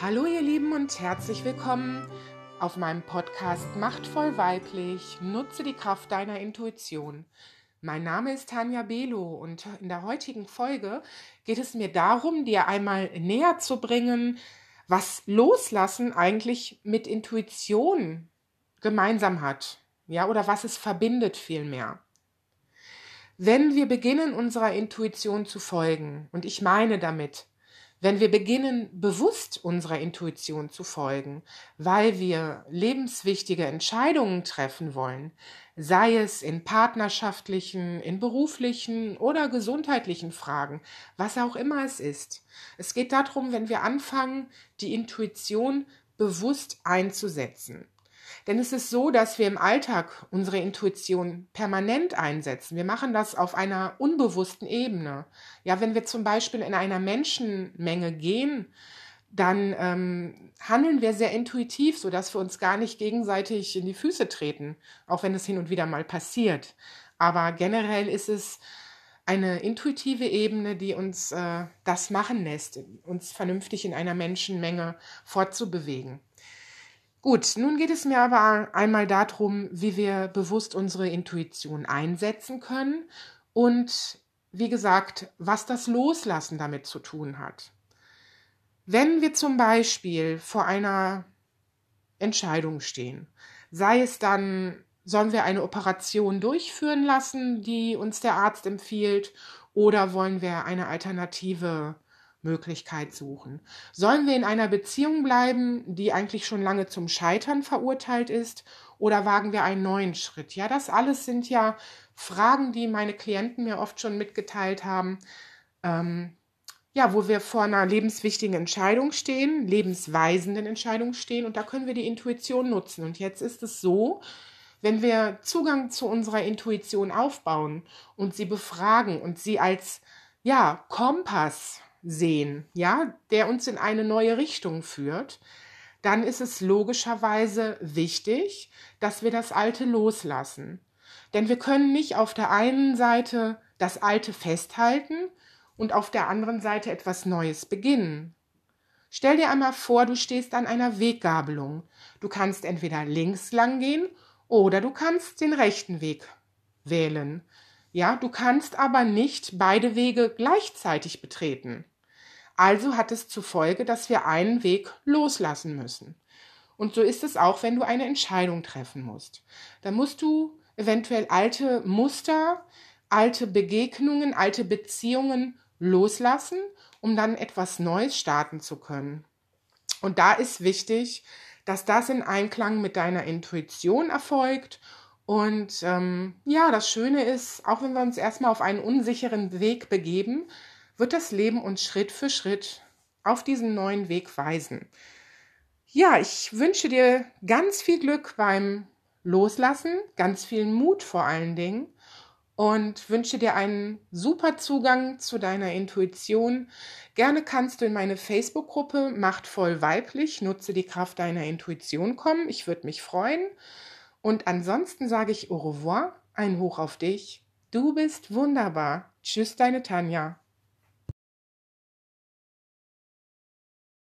Hallo ihr Lieben und herzlich willkommen auf meinem Podcast Machtvoll weiblich. Nutze die Kraft deiner Intuition. Mein Name ist Tanja Belo und in der heutigen Folge geht es mir darum, dir einmal näher zu bringen, was Loslassen eigentlich mit Intuition gemeinsam hat. Ja, oder was es verbindet vielmehr. Wenn wir beginnen, unserer Intuition zu folgen, und ich meine damit, wenn wir beginnen, bewusst unserer Intuition zu folgen, weil wir lebenswichtige Entscheidungen treffen wollen, sei es in partnerschaftlichen, in beruflichen oder gesundheitlichen Fragen, was auch immer es ist. Es geht darum, wenn wir anfangen, die Intuition bewusst einzusetzen. Denn es ist so, dass wir im Alltag unsere Intuition permanent einsetzen. Wir machen das auf einer unbewussten Ebene. Ja, wenn wir zum Beispiel in einer Menschenmenge gehen, dann ähm, handeln wir sehr intuitiv, sodass wir uns gar nicht gegenseitig in die Füße treten, auch wenn es hin und wieder mal passiert. Aber generell ist es eine intuitive Ebene, die uns äh, das machen lässt, uns vernünftig in einer Menschenmenge fortzubewegen. Gut, nun geht es mir aber einmal darum, wie wir bewusst unsere Intuition einsetzen können und wie gesagt, was das Loslassen damit zu tun hat. Wenn wir zum Beispiel vor einer Entscheidung stehen, sei es dann, sollen wir eine Operation durchführen lassen, die uns der Arzt empfiehlt, oder wollen wir eine alternative Möglichkeit suchen. Sollen wir in einer Beziehung bleiben, die eigentlich schon lange zum Scheitern verurteilt ist, oder wagen wir einen neuen Schritt? Ja, das alles sind ja Fragen, die meine Klienten mir oft schon mitgeteilt haben. Ähm, ja, wo wir vor einer lebenswichtigen Entscheidung stehen, lebensweisenden Entscheidung stehen und da können wir die Intuition nutzen. Und jetzt ist es so, wenn wir Zugang zu unserer Intuition aufbauen und sie befragen und sie als ja, Kompass sehen, ja, der uns in eine neue Richtung führt, dann ist es logischerweise wichtig, dass wir das Alte loslassen. Denn wir können nicht auf der einen Seite das Alte festhalten und auf der anderen Seite etwas Neues beginnen. Stell dir einmal vor, du stehst an einer Weggabelung. Du kannst entweder links lang gehen oder du kannst den rechten Weg wählen. Ja, du kannst aber nicht beide Wege gleichzeitig betreten. Also hat es zur Folge, dass wir einen Weg loslassen müssen. Und so ist es auch, wenn du eine Entscheidung treffen musst. Da musst du eventuell alte Muster, alte Begegnungen, alte Beziehungen loslassen, um dann etwas Neues starten zu können. Und da ist wichtig, dass das in Einklang mit deiner Intuition erfolgt. Und ähm, ja, das Schöne ist, auch wenn wir uns erstmal auf einen unsicheren Weg begeben, wird das Leben uns Schritt für Schritt auf diesen neuen Weg weisen. Ja, ich wünsche dir ganz viel Glück beim Loslassen, ganz viel Mut vor allen Dingen und wünsche dir einen super Zugang zu deiner Intuition. Gerne kannst du in meine Facebook-Gruppe Machtvoll weiblich, nutze die Kraft deiner Intuition kommen. Ich würde mich freuen. Und ansonsten sage ich au revoir, ein Hoch auf dich. Du bist wunderbar. Tschüss, deine Tanja.